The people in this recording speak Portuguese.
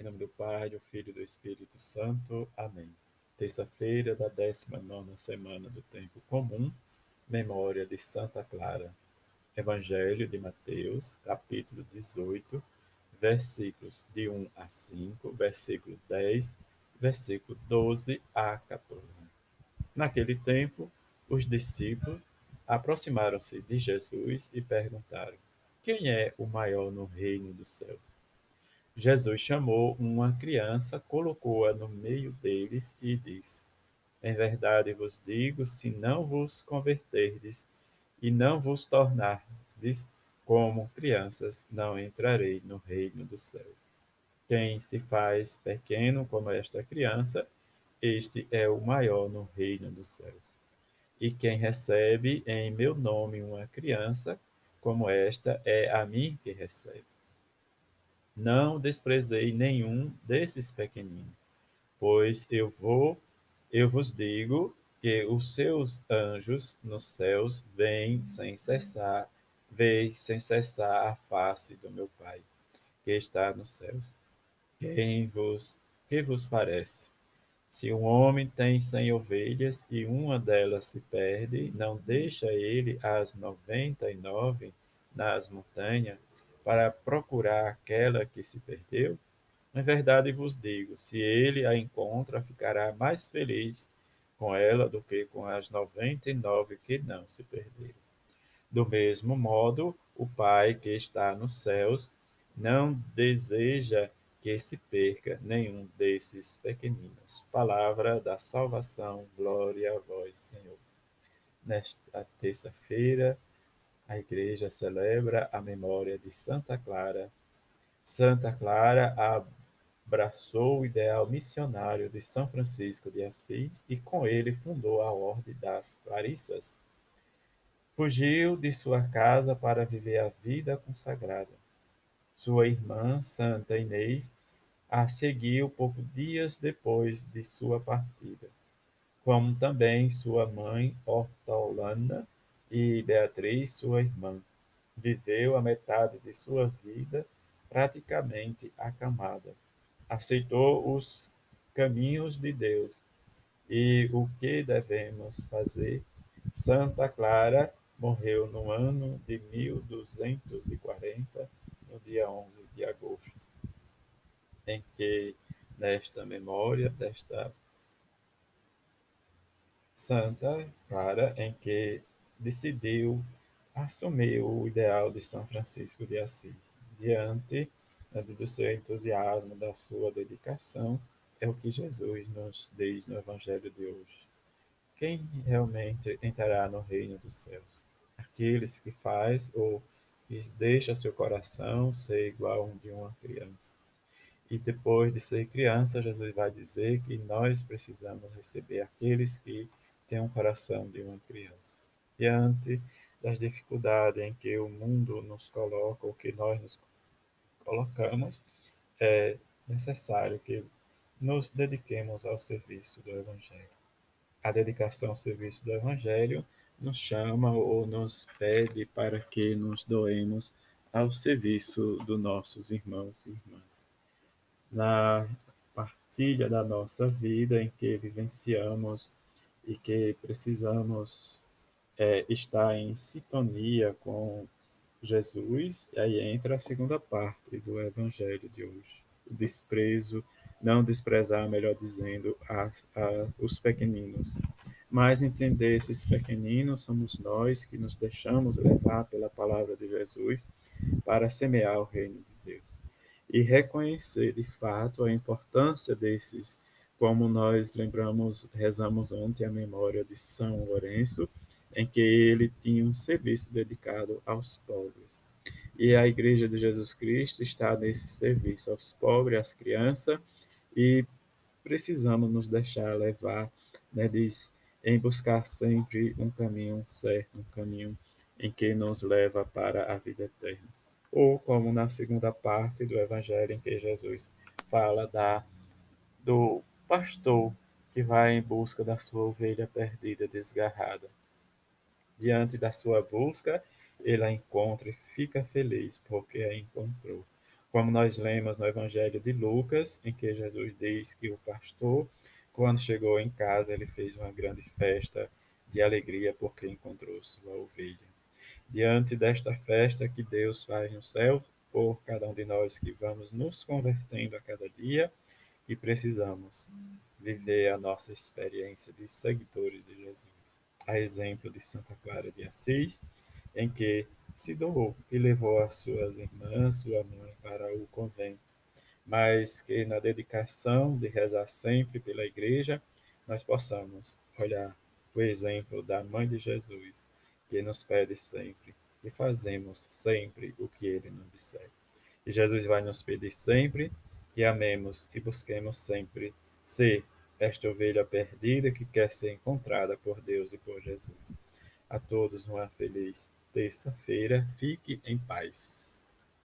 Em nome do Pai, do Filho e do Espírito Santo. Amém. Terça-feira da 19 semana do Tempo Comum, memória de Santa Clara. Evangelho de Mateus, capítulo 18, versículos de 1 a 5, versículo 10, versículo 12 a 14. Naquele tempo, os discípulos aproximaram-se de Jesus e perguntaram: Quem é o maior no reino dos céus? Jesus chamou uma criança, colocou-a no meio deles e disse: Em verdade vos digo, se não vos converterdes e não vos tornardes como crianças, não entrarei no reino dos céus. Quem se faz pequeno como esta criança, este é o maior no reino dos céus. E quem recebe em meu nome uma criança como esta, é a mim que recebe. Não desprezei nenhum desses pequeninos, pois eu vou, eu vos digo que os seus anjos nos céus vêm sem cessar, veem sem cessar a face do meu Pai, que está nos céus. Quem vos, que vos parece? Se um homem tem cem ovelhas e uma delas se perde, não deixa ele as noventa e nove nas montanhas para procurar aquela que se perdeu? Em verdade vos digo: se ele a encontra, ficará mais feliz com ela do que com as noventa e nove que não se perderam. Do mesmo modo, o Pai que está nos céus não deseja que se perca nenhum desses pequeninos. Palavra da salvação, glória a vós, Senhor. Nesta terça-feira, a igreja celebra a memória de Santa Clara. Santa Clara abraçou o ideal missionário de São Francisco de Assis e com ele fundou a Ordem das Clarissas. Fugiu de sua casa para viver a vida consagrada. Sua irmã, Santa Inês, a seguiu poucos dias depois de sua partida, como também sua mãe Hortolana e Beatriz, sua irmã, viveu a metade de sua vida praticamente acamada. Aceitou os caminhos de Deus. E o que devemos fazer? Santa Clara morreu no ano de 1240, no dia 11 de agosto, em que, nesta memória desta Santa Clara, em que decidiu assumir o ideal de São Francisco de Assis. Diante do seu entusiasmo, da sua dedicação, é o que Jesus nos diz no Evangelho de hoje. Quem realmente entrará no reino dos céus? Aqueles que faz ou que deixa seu coração ser igual ao de uma criança. E depois de ser criança, Jesus vai dizer que nós precisamos receber aqueles que têm um coração de uma criança diante das dificuldades em que o mundo nos coloca, ou que nós nos colocamos, é necessário que nos dediquemos ao serviço do Evangelho. A dedicação ao serviço do Evangelho nos chama ou nos pede para que nos doemos ao serviço dos nossos irmãos e irmãs. Na partilha da nossa vida em que vivenciamos e que precisamos é, está em sintonia com Jesus, e aí entra a segunda parte do Evangelho de hoje. O desprezo, não desprezar, melhor dizendo, a, a, os pequeninos, mas entender esses pequeninos somos nós que nos deixamos levar pela palavra de Jesus para semear o reino de Deus. E reconhecer de fato a importância desses, como nós lembramos, rezamos ontem a memória de São Lourenço, em que ele tinha um serviço dedicado aos pobres. E a Igreja de Jesus Cristo está nesse serviço aos pobres, às crianças, e precisamos nos deixar levar, né, diz, em buscar sempre um caminho certo, um caminho em que nos leva para a vida eterna. Ou como na segunda parte do Evangelho, em que Jesus fala da do pastor que vai em busca da sua ovelha perdida, desgarrada diante da sua busca, ele a encontra e fica feliz porque a encontrou. Como nós lemos no Evangelho de Lucas, em que Jesus diz que o pastor, quando chegou em casa, ele fez uma grande festa de alegria porque encontrou sua ovelha. Diante desta festa que Deus faz no céu, por cada um de nós que vamos nos convertendo a cada dia, e precisamos viver a nossa experiência de seguidores de Jesus. A exemplo de Santa Clara de Assis, em que se doou e levou as suas irmãs, sua mãe, para o convento, mas que na dedicação de rezar sempre pela igreja, nós possamos olhar o exemplo da mãe de Jesus, que nos pede sempre e fazemos sempre o que ele nos disser. E Jesus vai nos pedir sempre que amemos e busquemos sempre ser esta ovelha perdida que quer ser encontrada por Deus e por Jesus. A todos uma feliz terça-feira. Fique em paz.